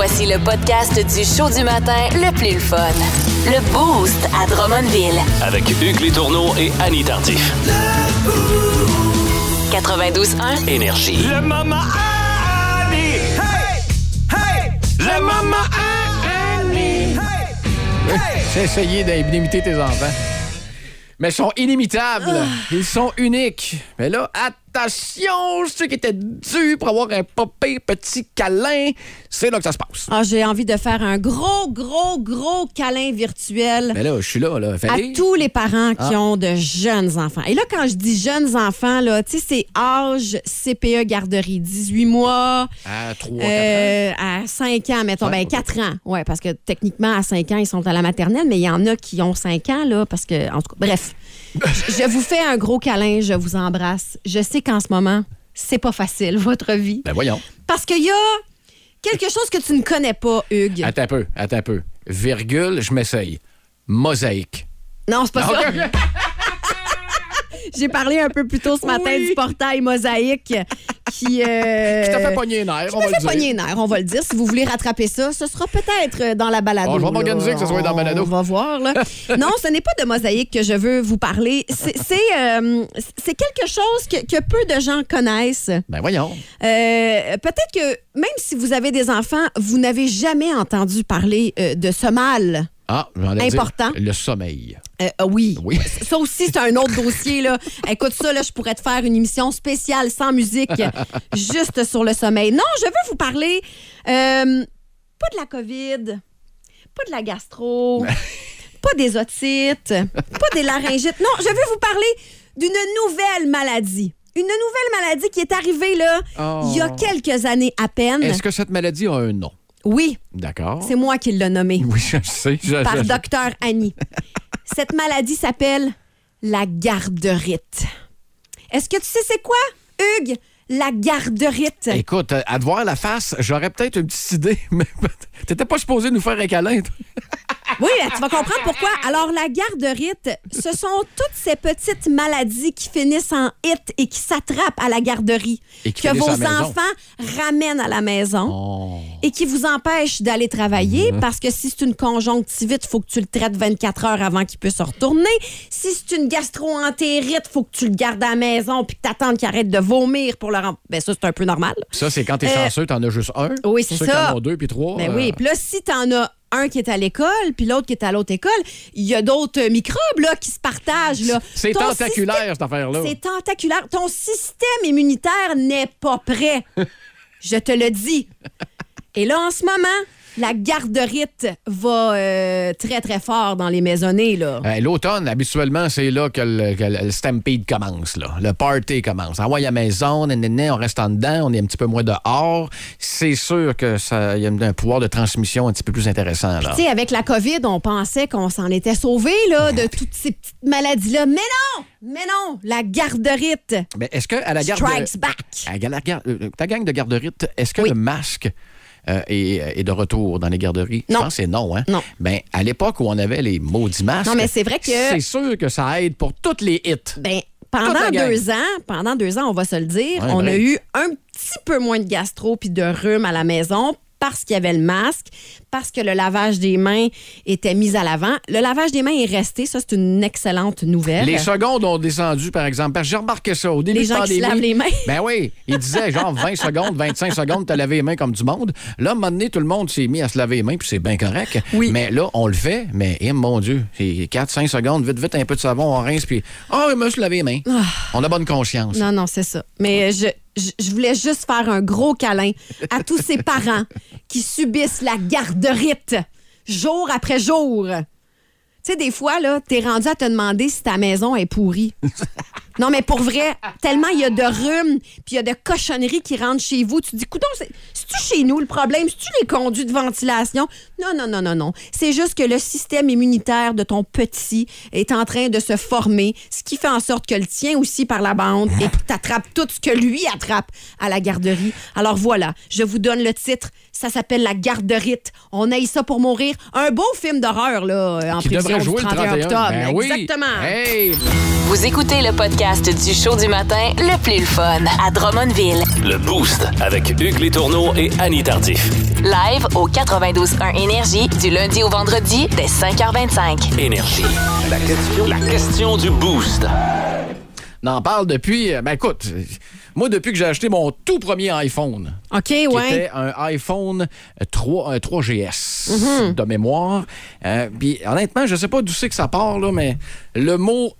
Voici le podcast du show du matin le plus le fun. Le Boost à Drummondville. Avec Hugues Létourneau et Annie Tardif. 92.1. Énergie. Le maman Annie. Hey! Hey! Le maman Annie. Hey! Hey! J'ai essayé d'imiter tes enfants. Mais ils sont inimitables. Ils sont uniques. Mais là, attention, ceux qui étaient dus pour avoir un popé petit câlin, c'est là que ça se passe. Ah, J'ai envie de faire un gros, gros, gros câlin virtuel Mais là, je suis là, là. à tous les parents qui Ah. ont de jeunes enfants. Et là, quand je dis jeunes enfants, là, tu sais, c'est âge CPE garderie, 18 mois. À 3 4 euh, à 5 ans, mettons. Ouais, ben, ok. 4 ans. Oui, parce que techniquement, à 5 ans, ils sont à la maternelle, mais il y en a qui ont 5 ans, là, parce que, en tout cas, bref. je je vous fais un gros câlin, je vous embrasse. Je sais qu'en ce moment, c'est pas facile, votre vie. Ben voyons. Parce qu'il y a quelque chose que tu ne connais pas, Hugues. Attends un peu, attends un peu. Virgule, je m'essaye. Mosaïque. Non, c'est pas ça. J'ai parlé un peu plus tôt ce matin Oui. du portail mosaïque qui. euh, Qui t'a fait pogner les on va fait le dire. pogner les nerfs, on va le dire. Si vous voulez rattraper ça, ce sera peut-être euh, dans la balado. Bon, je vais m'organiser que ce soit dans la balado. On va voir. Là. non, ce n'est pas de mosaïque que je veux vous parler. C'est euh, quelque chose que, que peu de gens connaissent. Ben voyons. Euh, Peut-être que même si vous avez des enfants, vous n'avez jamais entendu parler de ce mal. Ah, Important. le sommeil. Euh, euh, oui. Oui. Ça aussi, c'est un autre dossier. Là. Écoute, ça, là, je pourrais te faire une émission spéciale sans musique, juste sur le sommeil. Non, je veux vous parler euh, pas de la COVID, pas de la gastro, pas des otites, pas des laryngites. Non, je veux vous parler d'une nouvelle maladie. Une nouvelle maladie qui est arrivée là, Oh. il y a quelques années à peine. Est-ce que cette maladie a un nom? Oui, D'accord. c'est moi qui l'ai nommée. Oui, je sais. Je, par je- je- docteur Annie. Cette maladie s'appelle la garderite. Est-ce que tu sais c'est quoi, Hugues? La garderite? Écoute, euh, à te voir la face, j'aurais peut-être une petite idée, mais t'étais pas supposé nous faire un câlin. Oui, tu vas comprendre pourquoi. Alors, la garderite, ce sont toutes ces petites maladies qui finissent en hit et qui s'attrapent à la garderie. Et qui que vos enfants ramènent à la maison. Oh. et qui vous empêche d'aller travailler Mm-hmm. parce que si c'est une conjonctivite, il faut que tu le traites 24 heures avant qu'il puisse retourner. Si c'est une gastro-entérite, il faut que tu le gardes à la maison puis que tu attends qu'il arrête de vomir pour le rem- Ben ça, c'est un peu normal. Ça, c'est quand t'es Euh, chanceux, t'en as juste un. oui, c'est Ceux ça. qui en ont deux puis trois. Ben euh, oui, puis là, si t'en as un qui est à l'école, puis l'autre qui est à l'autre école, il y a d'autres microbes là, qui se partagent. Là. C'est Ton tentaculaire, système- cette affaire-là. C'est tentaculaire. Ton système immunitaire n'est pas prêt. Je te le dis. Et là, en ce moment, la garderite va euh, très, très fort dans les maisonnées. Là. Euh, L'automne, habituellement, c'est là que le, que le stampede commence. Là. Le party commence. Envoie à la maison, nénéné, on reste en dedans, on est un petit peu moins dehors. C'est sûr que ça il y a un pouvoir de transmission un petit peu plus intéressant. Là. Tu sais, avec la COVID, on pensait qu'on s'en était sauvé là, de toutes ces petites maladies-là. Mais non! Mais non! La garderite Mais est-ce que à la garde strikes back. à la gar- euh, ta gang de garderies, est-ce que Oui. le masque euh, est, est de retour dans les garderies? Non. Je pense que c'est non. Hein? Non. Ben, à l'époque où on avait les maudits masques, Non, mais c'est vrai que- c'est sûr que ça aide pour toutes les hits. Ben, pendant deux ans, pendant deux ans, on va se le dire, Ouais, on a eu un petit peu moins de gastro puis de rhume à la maison parce qu'il y avait le masque, parce que le lavage des mains était mis à l'avant. Le lavage des mains est resté, ça c'est une excellente nouvelle. Les secondes ont descendu, par exemple. Parce que j'ai remarqué ça au début Les de gens qui se lavent les mains. Ben oui. Ils disaient genre 20 secondes, 25 secondes, t'as lavé les mains comme du monde. Là, à un moment donné, tout le monde s'est mis à se laver les mains, puis c'est bien correct. Oui. Mais là, on le fait, mais eh, mon Dieu, c'est 4-5 secondes, vite, vite, un peu de savon, on rince, puis oh, il me suis lavé les mains. On a bonne conscience. Non, non, c'est ça. Mais je, je, je voulais juste faire un gros câlin à tous ces parents qui subissent la garderite jour après jour. Tu sais, des fois, là, t'es rendu à te demander si ta maison est pourrie. Non, mais pour vrai, tellement il y a de rhume, puis il y a de cochonneries qui rentrent chez vous. Tu te dis, coudon, c'est- c'est-tu chez nous le problème? C'est-tu les conduits de ventilation? Non, non, non, non, non. C'est juste que le système immunitaire de ton petit est en train de se former, ce qui fait en sorte que le tien aussi par la bande et que t'attrapes tout ce que lui attrape à la garderie. Alors voilà, je vous donne le titre. Ça s'appelle La Garderite. On aille ça pour mourir. Un beau film d'horreur, là, en Qui prévision du jouer le 31 31 octobre. Ben oui. Exactement. Hey, Vous écoutez le podcast podcast du show du matin le plus le fun à Drummondville. Le Boost avec Hugues Létourneau et Annie Tardif. Live au 92.1 Énergie du lundi au vendredi dès 5h25. Énergie. La question, la question du Boost. On en parle depuis. euh, Ben écoute, moi, depuis que j'ai acheté mon tout premier iPhone, OK, qui ouais. était un iPhone 3, un 3GS Mm-hmm. de mémoire. Euh, Puis honnêtement, je sais pas d'où c'est que ça part, là, mais le mot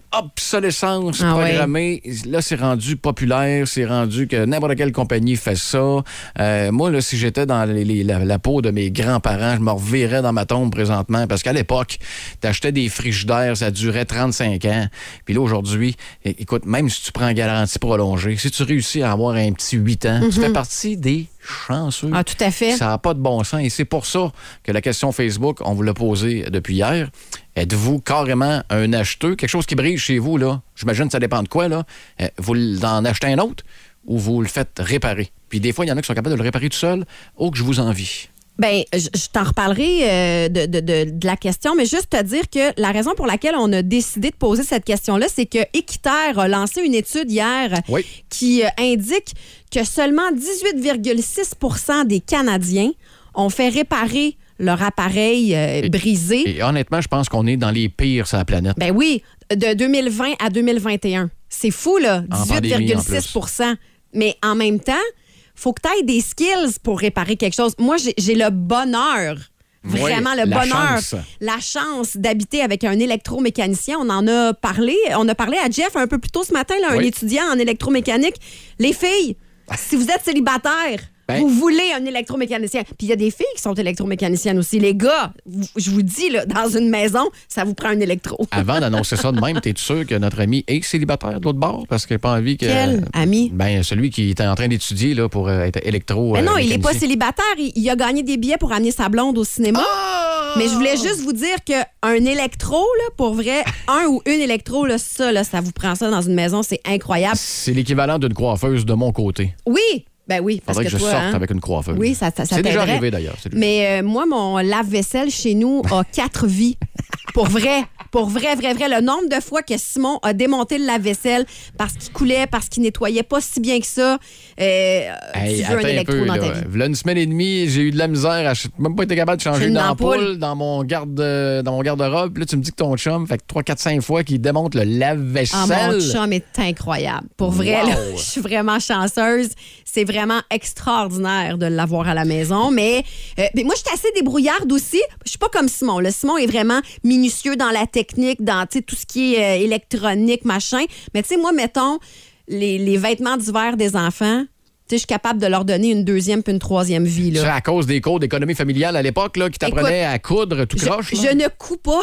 obsolescence Ah ouais. programmée, là, c'est rendu populaire, c'est rendu que n'importe quelle compagnie fait ça. Euh, moi, là, si j'étais dans les- les- la, la peau de mes grands-parents, je me reverrais dans ma tombe présentement, parce qu'à l'époque, t'achetais des frigidaires, ça durait 35 ans. Puis là, aujourd'hui, écoute, même si tu prends garantie prolongée, si tu réussis à avoir un petit 8 ans, tu fais partie des chanceux. Ah, tout à fait. Ça n'a pas de bon sens. Et c'est pour ça que la question Facebook, on vous l'a posée depuis hier. Êtes-vous carrément un acheteux? Quelque chose qui brille chez vous, là, j'imagine que ça dépend de quoi, là. Euh, Vous en achetez un autre ou vous le faites réparer? Puis des fois, il y en a qui sont capables de le réparer tout seul. Oh, que je vous envie. Ben, je, je t'en reparlerai euh, de, de- de- de la question, mais juste te dire que la raison pour laquelle on a décidé de poser cette question-là, c'est que Équiterre a lancé une étude hier Oui. qui euh, indique que seulement 18,6% des Canadiens ont fait réparer leur appareil euh, Et- brisé. Et honnêtement, je pense qu'on est dans les pires sur la planète. Ben oui, de 2020 à 2021. C'est fou, là. En pandémie, en 18,6% Mais en même temps, faut que tu aies des skills pour réparer quelque chose. Moi, j'ai- le bonheur. Oui, Vraiment le la bonheur, chance. la chance d'habiter avec un électromécanicien. On en a parlé. On a parlé à Jeff un peu plus tôt ce matin, là, un étudiant en électromécanique. Les filles, si vous êtes célibataire, Ben- vous voulez un électromécanicien. Puis il y a des filles qui sont électromécaniciennes aussi. Les gars, vous- je vous dis, là, dans une maison, ça vous prend un électro. Avant d'annoncer ça de même, t'es sûr que notre ami est célibataire de l'autre bord? Parce qu'il n'a pas envie que. Quel ami? Ben, celui qui était en train d'étudier là, pour euh, être électro. Mais euh, non, il n'est pas célibataire. Il, il a gagné des billets pour amener sa blonde au cinéma. Ah! Mais je voulais juste vous dire qu'un électro, là, pour vrai, un ou une électro, là, ça, là, ça vous prend ça dans une maison, c'est incroyable. C'est l'équivalent d'une coiffeuse de mon côté. Oui, ben oui, parce que, que, je toi, sorte hein, avec une coiffeuse. Oui, ça, ça, ça C'est déjà arrivé d'ailleurs. Mais euh, moi, mon lave-vaisselle chez nous a quatre vies. Pour vrai. Pour vrai, vrai, vrai. Le nombre de fois que Simon a démonté le lave-vaisselle parce qu'il coulait, parce qu'il nettoyait pas si bien que ça. Euh, Hey, tu veux un attends un électro peu, dans là. ta vie. V'là une semaine et demie, j'ai eu de la misère. ch- même pas été capable de changer Une ampoule. dans mon garde dans mon garde-robe. Là, tu me dis que ton chum fait que 3, 4, 5 fois qu'il démonte le Ah, lave-vaisselle. mon chum est incroyable. Pour vrai, Wow. là, je suis vraiment chanceuse. C'est vraiment extraordinaire de l'avoir à la maison. Mais, euh, mais moi, je suis assez débrouillarde aussi. Je suis pas comme Simon. Le Simon est vraiment minutieux dans la technique, dans tout ce qui est euh, électronique, machin. Mais tu sais, moi, mettons, les, les vêtements d'hiver des enfants, tu sais, je suis capable de leur donner une deuxième puis une troisième vie. C'est à cause des cours d'économie familiale à l'époque là, qui t'apprenaient à coudre tout croche. je ne couds pas.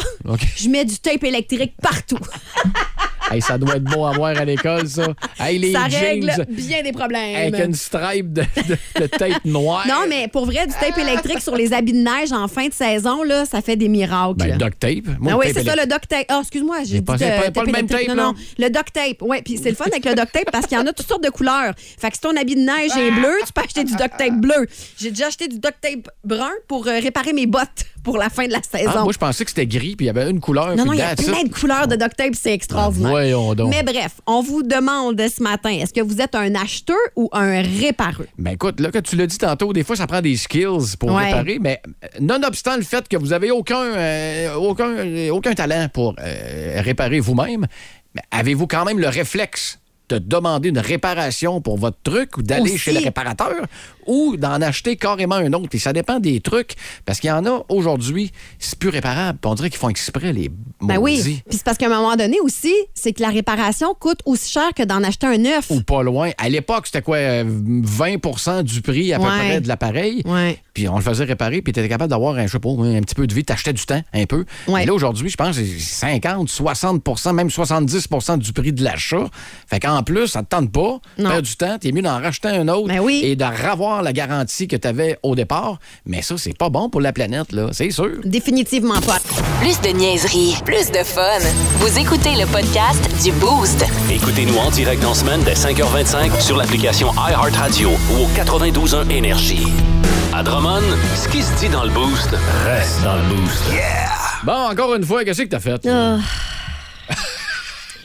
Je mets du tape électrique partout. Hey, ça doit être beau à voir à l'école, ça. Hey, les Ça jeans règle bien des problèmes. avec une stripe de, de, de tête noire. Non, mais pour vrai, du tape électrique sur les habits de neige en fin de saison, là, ça fait des miracles. Ben, duct tape. Moi, ah le oui, tape c'est ça, le duct tape. Ah, excuse-moi, j'ai dit pas- de- c'est pas- pas le même tape, Non, non, le duct tape. Oui, puis c'est le fun avec le duct tape parce qu'il y en a toutes sortes de couleurs. Fait que si ton habit de neige est bleu, tu peux acheter du duct tape bleu. J'ai déjà acheté du duct tape brun pour euh, réparer mes bottes pour la fin de la saison. Ah, moi, je pensais que c'était gris, puis il y avait une couleur. non, non, il y a plein de couleurs de duct tape, c'est extraordinaire. Donc. Mais bref, on vous demande ce matin, est-ce que vous êtes un acheteur ou un répareux? Ben écoute, là, que tu l'as dit tantôt, des fois, ça prend des skills pour Ouais. réparer, mais nonobstant le fait que vous avez aucun, euh, aucun, aucun talent pour euh, réparer vous-même, avez-vous quand même le réflexe de demander une réparation pour votre truc ou d'aller chez le réparateur? Ou d'en acheter carrément un autre. Puis ça dépend des trucs, parce qu'il y en a aujourd'hui, c'est plus réparable. On dirait qu'ils font exprès les Ben oui. Puis c'est parce qu'à un moment donné aussi, c'est que la réparation coûte aussi cher que d'en acheter un neuf. Ou pas loin. À l'époque, c'était quoi? euh, 20% du prix à peu Ouais. près de l'appareil. Ouais. Puis on le faisait réparer, puis tu étais capable d'avoir un, je sais pas, un petit peu de vie, t'achetais du temps, un peu. Ouais. Mais là, aujourd'hui, je pense que c'est 50, 60% même 70% du prix de l'achat. Fait qu'en plus, ça te tente pas, perdre du temps, t'es mieux d'en racheter un autre Ben oui. et de revoir la garantie que tu avais au départ. Mais ça, c'est pas bon pour la planète, là, c'est sûr. Définitivement pas. Plus de niaiserie, plus de fun. Vous écoutez le podcast du Boost. Écoutez-nous en direct en semaine dès 5h25 sur l'application iHeartRadio ou au 92.1 Énergie. À Drummond, ce qui se dit dans le Boost reste dans le Boost. Bon, encore une fois, qu'est-ce que t'as fait?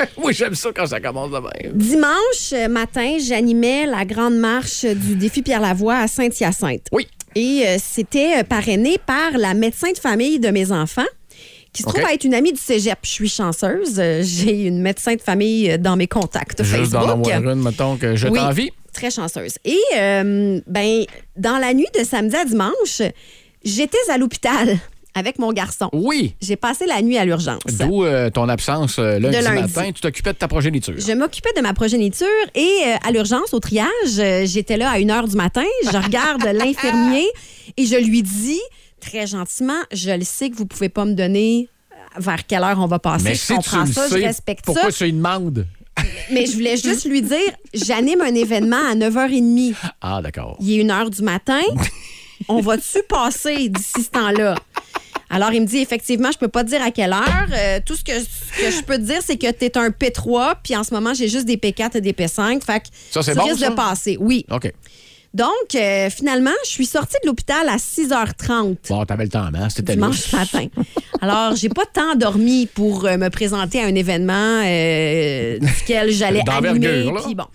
oui, j'aime ça quand ça commence de même. Dimanche euh, matin, j'animais la grande marche du défi Pierre Lavoie à Saint-Hyacinthe. Oui. Et euh, c'était euh, parrainé par la médecin de famille de mes enfants, qui se trouve être une amie du cégep. Je suis chanceuse. J'ai une médecin de famille dans mes contacts Juste Facebook. avoir une, mettons, que je Oui, t'envie. Très chanceuse. Et euh, ben, dans la nuit de samedi à dimanche, j'étais à l'hôpital avec mon garçon. Oui. J'ai passé la nuit à l'urgence. D'où euh, ton absence euh, lundi, De lundi. matin. Tu t'occupais de ta progéniture. Je m'occupais de ma progéniture et euh, à l'urgence, au triage, euh, j'étais là à 1 h du matin. Je regarde l'infirmier et je lui dis très gentiment Je le sais que vous pouvez pas me donner vers quelle heure on va passer. Mais je si tu comprends ça, sais, je respecte pourquoi ça. tu lui demandes? Mais je voulais juste lui dire J'anime un événement à 9h30. Ah, d'accord. Il est 1 h du matin. On va-tu passer d'ici ce temps-là? Alors, il me dit effectivement, je peux pas te dire à quelle heure. Euh, tout ce que, ce que je peux te dire, c'est que tu es un P3, puis en ce moment, j'ai juste des P4 et des P5. Fait que Ça, c'est bon, risques ça? de passer. Oui. OK. Donc, euh, finalement, je suis sortie de l'hôpital à 6h30 Bon, t'avais le temps, hein? C'était dimanche matin. Alors, j'ai pas tant dormi pour euh, me présenter à un événement euh, duquel j'allais animer. Puis bon.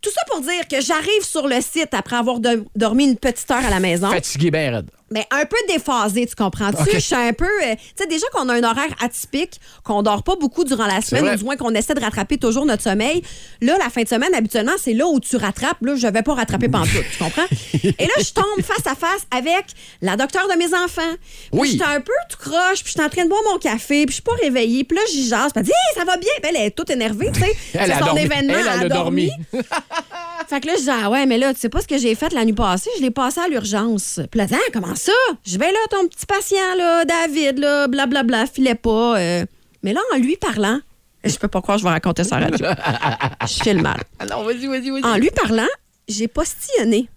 Tout ça pour dire que j'arrive sur le site après avoir de- dormi une petite heure à la maison. Fatigué, ben raide. Mais un peu déphasé, tu comprends-tu? Je suis un peu. euh, tu sais, déjà qu'on a un horaire atypique, qu'on dort pas beaucoup durant la semaine, ou du moins qu'on essaie de rattraper toujours notre sommeil. Là, la fin de semaine, habituellement, c'est là où tu rattrapes. Là, je vais pas rattraper pantoute, tu comprends? Et là, je tombe face à face avec la docteure de mes enfants. Puis Oui. J'étais un peu tout croche, puis j'étais en train de boire mon café, puis je suis pas réveillée. Puis là, j'y jase, puis elle dit, Hey, ça va bien? Puis elle est toute énervée, tu sais. Elle a son dormi. événement, Elle, elle a a dormi. fait que là, je dis, ah ouais, mais là, tu sais pas ce que j'ai fait la nuit passée? Je l'ai passé à l'urgence. Puis là, ah, comment ça? Je vais là, ton petit patient, là, David, là, blablabla, filait pas. euh. Mais là, en lui parlant, je peux pas croire que je vais raconter ça à la radio. je fais le mal. Alors, vas-y, vas-y, vas-y. En lui parlant, j'ai postillonné.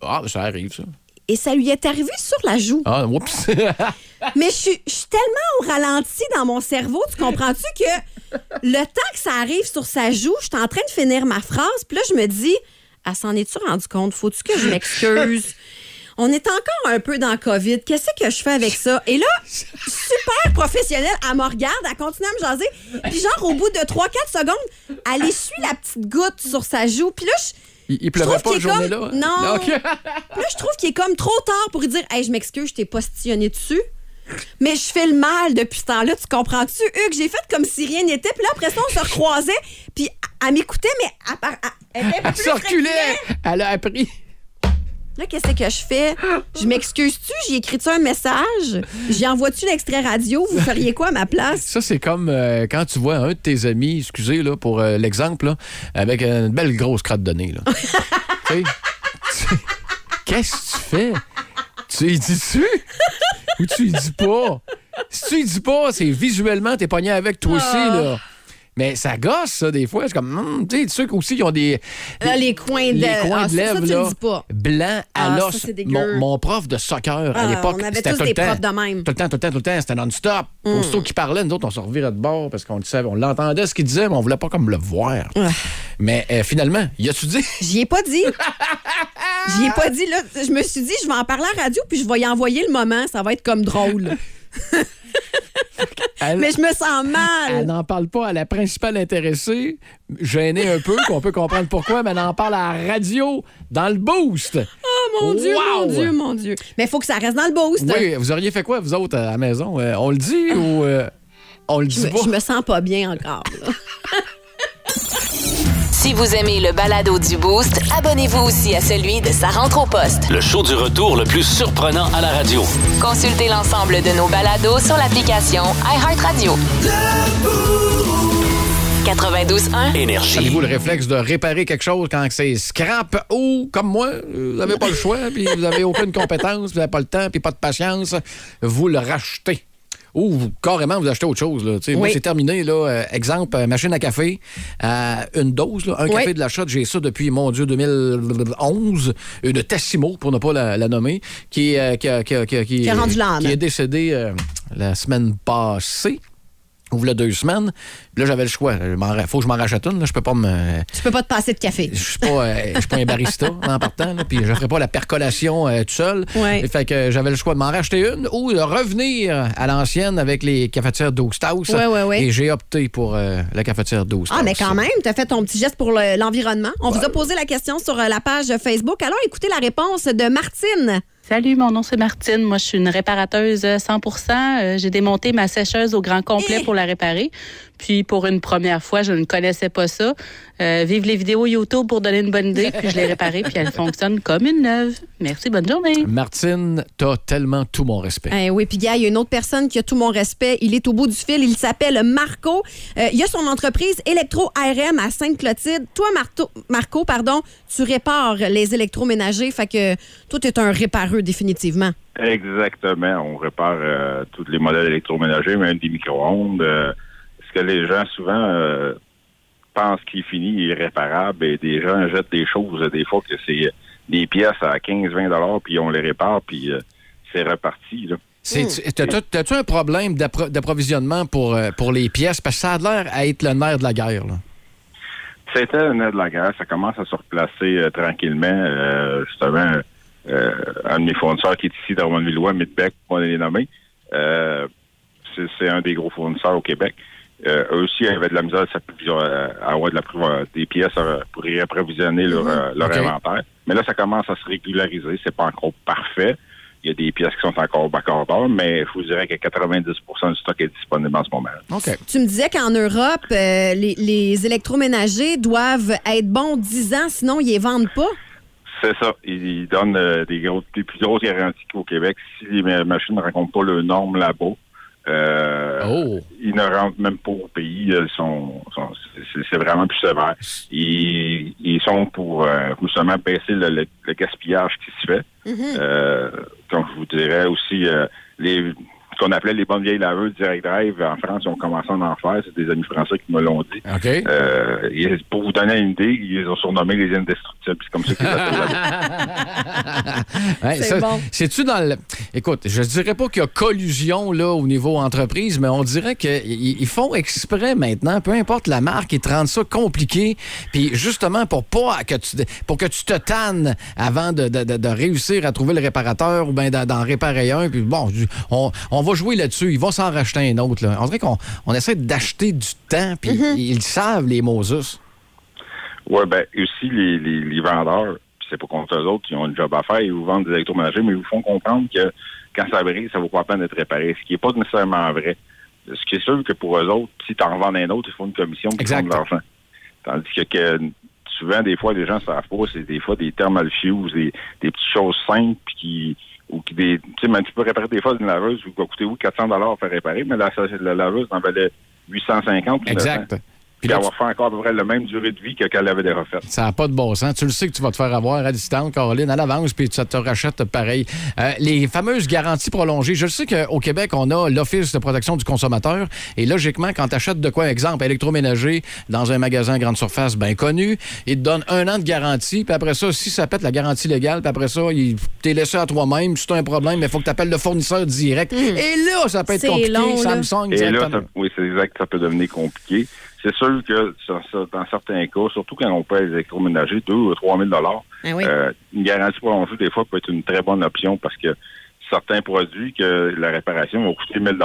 Ah, ça arrive, ça. Et ça lui est arrivé sur la joue. Ah, oups. Mais je suis je suis tellement au ralenti dans mon cerveau, tu comprends-tu que le temps que ça arrive sur sa joue, je suis en train de finir ma phrase, puis là, je me dis, elle s'en est-tu rendu compte? Faut-tu que je m'excuse? On est encore un peu dans COVID. Qu'est-ce que je fais avec ça? Et là, super professionnelle, elle me regarde, elle continue à me jaser. Puis genre, au bout de 3-4 secondes, elle essuie la petite goutte sur sa joue. Puis là, je, Il, il je pleuvait trouve pas qu'il cette est comme- journée-là? Non. Là, je trouve qu'il est comme trop tard pour lui dire Hey, je m'excuse, je t'ai postillonné dessus. Mais je fais le mal depuis ce temps-là, tu comprends-tu? Hugues, j'ai fait comme si rien n'était. Puis là, après ça, on se recroisait. Puis elle m'écoutait, mais elle, elle Elle plus reculée. Elle a appris. Là, qu'est-ce que je fais? Je m'excuse-tu? J'ai écrit-tu un message? J'y envoie-tu l'extrait radio? Vous feriez quoi à ma place? Ça, c'est comme euh, quand tu vois un de tes amis, excusez là, pour euh, l'exemple, avec une belle grosse crotte de nez. Qu'est-ce que tu fais? Tu lui dis-tu? Ou tu lui dis pas? Si tu lui dis pas, c'est visuellement, t'es pogné avec toi aussi, là. Mais ça gosse, ça, des fois. C'est comme, hum, tu sais, ceux qui aussi, ils ont des. Là, les coins de- les coins Ah, de ça, ça, lèvres, là, blancs à Ah, l'os. Mon, mon prof de soccer, à Ah, l'époque, on avait c'était tous tout le temps. de même. Tout le temps, tout le temps, tout le temps. C'était non-stop. Aussitôt qu'il parlait, nous autres, on se revirait de bord parce qu'on le savait, on l'entendait ce qu'il disait, mais on voulait pas comme le voir. Mais euh, finalement, y a-tu dit? J'y ai pas dit. J'y ai pas dit. Là, je me suis dit, je vais en parler à la radio, puis je vais y envoyer le moment. Ça va être comme drôle. Elle- Mais je me sens Elle mal. n'en parle pas à la principale intéressée, gênée un peu, qu'on peut comprendre pourquoi, mais elle en parle à la radio, dans le boost. Oh mon Dieu, Wow! mon Dieu, mon Dieu. Mais il faut que ça reste dans le boost. Oui, vous auriez fait quoi, vous autres, à la maison? Euh, on le dit ou euh, on le Je, dit me- pas? je me sens pas bien encore. Si vous aimez le balado du Boost, abonnez-vous aussi à celui de sa rentre au poste. Le show du retour le plus surprenant à la radio. Consultez l'ensemble de nos balados sur l'application iHeartRadio. 92.1 Énergie. Avez-vous le réflexe de réparer quelque chose quand c'est scrap ou, comme moi, vous n'avez pas le choix, puis vous n'avez aucune compétence, vous n'avez pas le temps, puis pas de patience, vous le rachetez. Ou carrément, vous achetez autre chose. Là. Moi, c'est terminé. Là, Euh, exemple, euh, machine à café, à une dose, là, un Oui. café de la shot. J'ai ça depuis, mon Dieu, 2011. Une Tassimo, pour ne pas la, la nommer, qui, euh, qui, qui a- qui a- qui- Qui a rendu l'âme. qui est décédée euh, la semaine passée. Ouvre là deux semaines. Puis là, j'avais le choix. Il faut que je m'en rachète une. Là. Je peux pas me. Tu peux pas te passer de café. Je suis pas, euh, je suis pas un barista en partant. Là, puis je ferai pas la percolation euh, tout seul. Ouais. Fait que j'avais le choix de m'en racheter une ou de revenir à l'ancienne avec les cafetières d'Oogstaus. Ouais, ouais, ouais. Et j'ai opté pour euh, la cafetière d'Oogstaus. Ah, mais quand même, tu as fait ton petit geste pour le- l'environnement. On vous a posé la question sur la page Facebook. Alors, écoutez la réponse de Martine. Salut, mon nom c'est Martine. Moi, je suis une réparateuse euh, 100% Euh, J'ai démonté ma sécheuse au grand complet Eh! pour la réparer. Puis, pour une première fois, je ne connaissais pas ça. Euh, vive les vidéos YouTube pour donner une bonne idée. Puis, je l'ai réparée, puis elle fonctionne comme une neuve. Merci, bonne journée. Martine, t'as tellement tout mon respect. Eh oui, puis gars, il y a une autre personne qui a tout mon respect. Il est au bout du fil. Il s'appelle Marco. Euh, il a son entreprise Electro ARM à Sainte-Clotilde. Toi, Marto- Marco, pardon, tu répares les électroménagers. Fait que toi, tu es un répareux définitivement. Exactement. On répare euh, tous les modèles électroménagers, même des micro-ondes. Que les gens souvent euh, pensent qu'il est fini, il est réparable, et des gens jettent des choses, des fois que c'est des pièces à 15-20 puis on les répare, puis euh, c'est reparti. Là. T'as-tu un problème d'appro- d'approvisionnement pour, euh, pour les pièces? Parce que ça a l'air à être le nerf de la guerre. Là. C'était un aide de la guerre, ça commence à se replacer euh, tranquillement. Euh, justement, euh, un de mes fournisseurs qui est ici dans Drummondville-Lois, Midbeck, nommer, euh, c'est c'est un des gros fournisseurs au Québec. Euh, eux aussi avaient de la misère à euh, à avoir de la, des pièces euh, pour y approvisionner leur, euh, leur inventaire. Mais là, ça commence à se régulariser. C'est pas encore parfait. Il y a des pièces qui sont encore bacordeurs, mais je vous dirais que 90% du stock est disponible en ce moment. OK. Tu me disais qu'en Europe, euh, les, les électroménagers doivent être bons 10 ans, sinon ils les vendent pas? C'est ça. Ils donnent euh, des, gros- des plus grosses garanties qu'au Québec. Si les ma- machines ne rencontrent pas le norme là-bas, euh, Oh. ils ne rentrent même pas au pays. Ils sont, sont- c'est, vraiment plus sévère. Ils, ils sont pour euh, justement baisser le, le- le gaspillage qui se fait. Euh, comme je vous dirais aussi, euh, les qu'on appelait les bonnes vieilles laveuses direct drive en France, ils ont commencé à en faire. C'est des amis français qui me l'ont dit. Euh, pour vous donner une idée, ils ont surnommés les indestructibles. C'est comme ça qu'ils les appellent là-bas. Ouais, C'est bon. C'est-tu dans le. Écoute, je dirais pas qu'il y a collusion là, au niveau entreprise, mais on dirait qu'ils ils font exprès maintenant, peu importe la marque, ils te rendent ça compliqué. Puis justement, pour pas que tu pour que tu te tannes avant de, de- de- de réussir à trouver le réparateur ou bien d'en d'en réparer un. Puis bon, on, on va jouer là-dessus. Ils vont s'en racheter un autre. Là. On dirait qu'on on essaie d'acheter du temps, puis ils savent, les Moses. Oui, ben aussi les, les, les vendeurs, puis c'est pas contre eux autres qui ont un job à faire, ils vous vendent des électroménagers, mais ils vous font comprendre que quand ça brise, ça vaut pas la peine d'être réparé, ce qui est pas nécessairement vrai. Ce qui est sûr que pour eux autres, si tu en revends un autre, il faut une commission qui font de l'argent. Tandis que, que souvent, des fois, les gens savent pas, c'est des fois des thermal fuses, des, des petites choses simples puis qui ou qui des tu sais même tu peux réparer des fois une laveuse qui va coûter oui 400 dollars faire réparer mais la, la laveuse en valait 850 puis 900. Puis là, avoir fait encore à peu près la même durée de vie que qu'elle avait des refaites Ça n'a pas de bon sens. Tu le sais que tu vas te faire avoir à distance, Caroline, à l'avance, puis ça te rachète pareil. Euh, les fameuses garanties prolongées. Je sais qu'au Québec, on a l'Office de protection du consommateur. Et logiquement, quand tu achètes de quoi, exemple, électroménager dans un magasin grande surface bien connu, ils te donnent un an de garantie. Puis après ça, si ça pète la garantie légale, puis après ça, il t'es laissé à toi-même. Si tu as un problème, il faut que tu appelles le fournisseur direct. Et là, ça peut être compliqué. long, là. Samsung, Et là, ça- oui, c'est exact, ça peut devenir compliqué. C'est sûr que sur- dans certains cas, surtout quand on paye les électroménagers, 2 ou 3 000 Ah oui. euh, une garantie prolongée, des fois, peut être une très bonne option parce que certains produits que la réparation va coûter 1000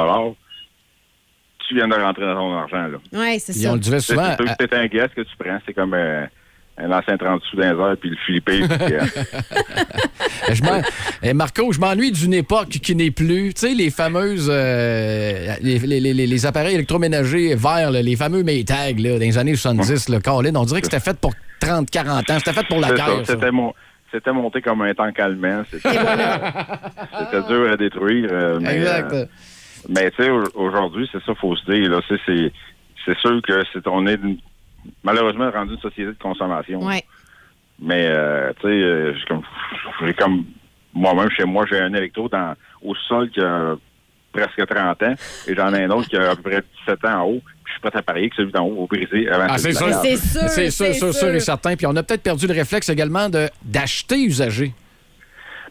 tu viens de rentrer dans ton argent. Là. Oui, c'est ça. on le disait C'est souvent. c'est un gaz que tu prends, c'est comme euh, un ancien 30 sous d'un puis le Philippin. puis, Je Eh, Marco, je m'ennuie d'une époque qui n'est plus. Tu sais, les fameuses. euh, les, les- les- les appareils électroménagers verts, là, les fameux Maytag là, dans les années 70, là, Colin, on dirait que c'était fait pour 30, 40 ans. C'était fait pour la guerre. C'était mon. C'était monté comme un tank allemand. C'était dur à détruire. euh, mais, Exact. euh, mais tu sais, au- aujourd'hui, c'est ça, faut se dire. C'est, sûr que c'est, on est malheureusement rendu une société de consommation. Ouais. Mais euh, tu sais, euh, j'ai comme, j'ai comme moi-même chez moi, j'ai un électro dans, au sol qui a presque 30 ans, et j'en ai un autre qui a à peu près 17 ans en haut. Puis je suis prêt à parier que celui d'en haut va briser avant Ah, que c'est sûr. C'est sûr, C'est sûr, c'est sûr, et certain. Puis on a peut-être perdu le réflexe également de d'acheter usagé.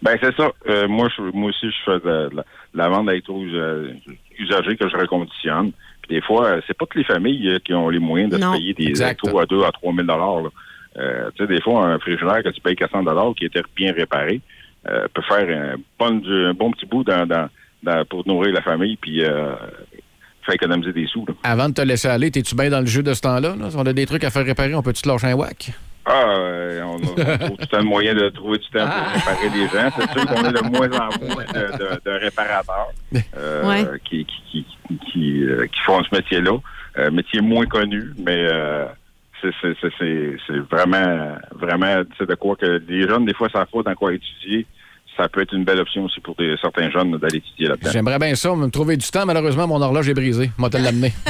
Ben c'est ça. Euh, moi, je, moi aussi, je fais de, la- de la vente d'électro. Usagers que je reconditionne. Puis des fois, euh, c'est pas toutes les familles euh, qui ont les moyens de Non. se payer des autos à 2 à 3 000 là. Euh, tu sais, des fois, un frigidaire que tu payes 400 qui était bien réparé euh, peut faire un bon, un bon petit bout dans, dans- dans- pour nourrir la famille puis euh, faire économiser des sous. là. Avant de te laisser aller, t'es-tu bien dans le jeu de ce temps-là? là? Si on a des trucs à faire réparer, on peut-tu te lâcher un whack? Ah, euh, on, a- on trouve tout le moyen de trouver du temps pour réparer les gens. C'est sûr qu'on est de moins en moins de, de- de réparateurs euh, Ouais. qui, qui, qui, qui, euh, qui font ce métier-là. Euh, métier moins connu, mais euh, c'est vraiment, vraiment, de quoi que les jeunes, des fois, savent pas dans quoi étudier. Ça peut être une belle option aussi pour des, certains jeunes d'aller étudier là-dedans. J'aimerais bien ça, me trouver du temps. Malheureusement, mon horloge est brisée. Moi, te l'amener.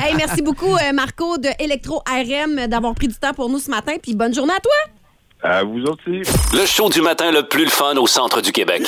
Hey, merci beaucoup, euh, Marco de Electro RM, d'avoir pris du temps pour nous ce matin. Puis bonne journée à toi. À vous aussi. Le show du matin le plus le fun au centre du Québec.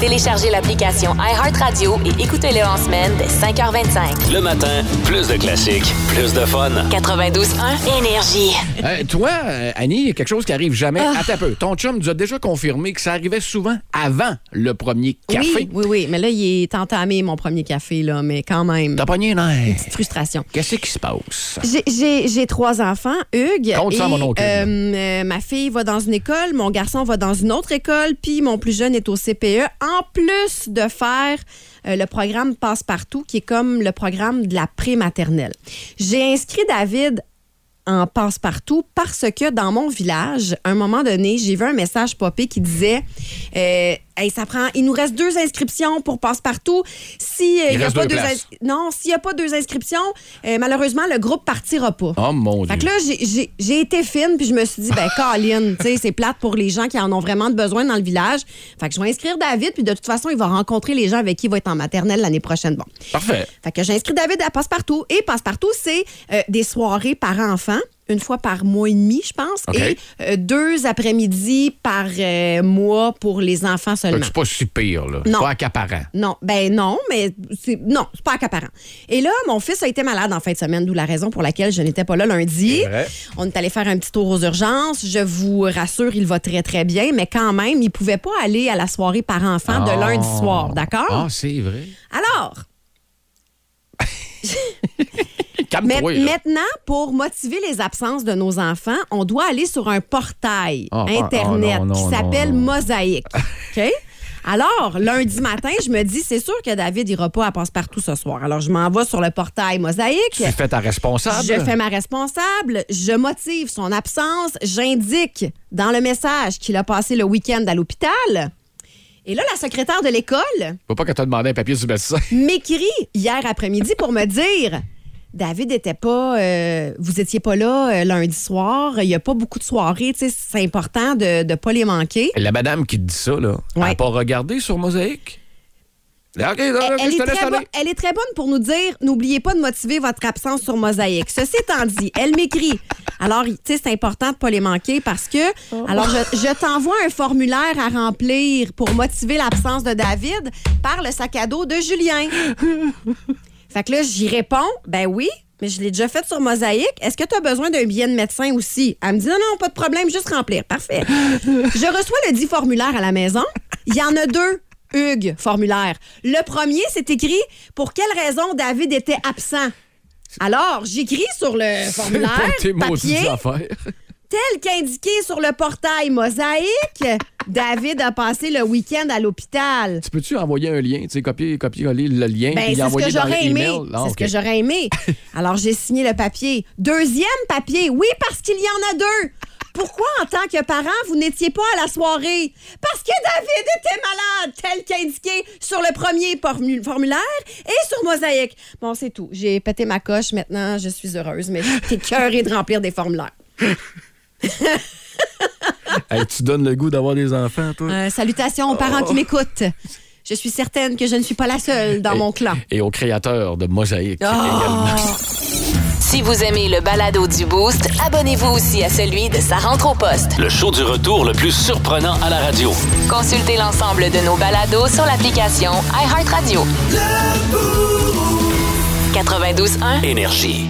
Téléchargez l'application iHeartRadio et écoutez-le en semaine dès 5h25. Le matin, plus de classiques, plus de fun. 92.1 Énergie. Euh, toi, euh, Annie, il y a quelque chose qui arrive jamais. Attends un peu. Ton chum nous a déjà confirmé que ça arrivait souvent avant le premier café. Oui, oui, oui. Mais là, il est entamé, mon premier café, là. Mais quand même, T'as pogné un air. frustration. Qu'est-ce qui se passe? J'ai- trois enfants, Hugues. Compte ça, mon oncle. euh, euh, ma fille va dans une école, mon garçon va dans une autre école, puis mon plus jeune est au CPE. En plus de faire euh, le programme Passe-Partout, qui est comme le programme de la prématernelle. J'ai inscrit David en passe-partout parce que dans mon village, à un moment donné, j'ai vu un message popé qui disait euh, Hey, ça prend, il nous reste deux inscriptions pour passe-partout. Si euh, Il y a pas deux ins- non, s'il n'y a pas deux inscriptions, euh, malheureusement le groupe partira pas. Oh mon Dieu. Fait que là, j'ai- été fine, puis je me suis dit, ben, Colin, tu sais, c'est plate pour les gens qui en ont vraiment besoin dans le village. Fait que je vais inscrire David, puis de toute façon, il va rencontrer les gens avec qui il va être en maternelle l'année prochaine. Bon. Parfait. Fait que j'ai inscrit David à Passe-Partout. Et Passe-Partout, c'est euh, des soirées par enfant, une fois par mois et demi, je pense, et euh, deux après-midi par euh, mois pour les enfants seulement. C'est pas si pire, là. Non. pas accaparant. Non, ben non, mais c'est non, c'est pas accaparant. Et là, mon fils a été malade en fin de semaine, d'où la raison pour laquelle je n'étais pas là lundi. On est allé faire un petit tour aux urgences. Je vous rassure, il va très très bien, mais quand même, il pouvait pas aller à la soirée par enfant de Ah. lundi soir, d'accord? Ah, c'est vrai. Alors, mais- maintenant, pour motiver les absences de nos enfants, on doit aller sur un portail Ah, ah, Internet ah, non, qui s'appelle. Mosaïque. OK? Alors, lundi matin, je me dis, c'est sûr que David ira pas à Passe-Partout ce soir. Alors, je m'en vais sur le portail Mosaïque. Tu fais ta responsable. Je fais ma responsable, je motive son absence, j'indique dans le message qu'il a passé le week-end à l'hôpital. Et là, la secrétaire de l'école Faut pas que tu demandé un papier du médecin. m'écrit hier après-midi pour me dire David était pas euh, vous étiez pas là euh, lundi soir, il y a pas beaucoup de soirées, c'est important de ne pas les manquer. La madame qui te dit ça, là, elle Ouais. n'a pas regardé sur Mosaïque? Elle, est très aller. bo- elle est très bonne pour nous dire n'oubliez pas de motiver votre absence sur Mosaïque. Ceci étant dit, elle m'écrit. Alors, tu sais, c'est important de pas les manquer parce que. Alors, je, je t'envoie un formulaire à remplir pour motiver l'absence de David par le sac à dos de Julien. Fait que là, j'y réponds, ben oui, mais je l'ai déjà fait sur Mosaïque. Est-ce que tu as besoin d'un billet de médecin aussi? Elle me dit non, non, pas de problème, juste remplir. Parfait. je reçois le dit formulaire à la maison. Il y en a deux. Hugues, formulaire. Le premier, c'est écrit pour quelle raison David était absent. Alors, j'écris sur le formulaire Pas tes maudites papier, affaires. Tel qu'indiqué sur le portail Mosaïque, David a passé le week-end à l'hôpital. Tu peux-tu envoyer un lien, tu sais, copier, copier, coller le lien, Ben, puis c'est ce l'envoyer que dans j'aurais aimé. Ah, C'est ce que j'aurais aimé. Alors, j'ai signé le papier. Deuxième papier, oui, parce qu'il y en a deux. Pourquoi, en tant que parent, vous n'étiez pas à la soirée? Parce que David était malade, tel qu'indiqué sur le premier formu- formulaire et sur Mosaïque. Bon, c'est tout. J'ai pété ma coche. Maintenant, je suis heureuse, mais j'étais cœurée de remplir des formulaires. Hey, tu donnes le goût d'avoir des enfants, toi? Euh, salutations aux parents qui m'écoutent. Je suis certaine que je ne suis pas la seule dans Et- mon clan. Et au créateur de Mosaïque également. Si vous aimez le balado du Boost, abonnez-vous aussi à celui de sa rentre au poste. Le show du retour le plus surprenant à la radio. Consultez l'ensemble de nos balados sur l'application iHeartRadio. 92.1 Énergie.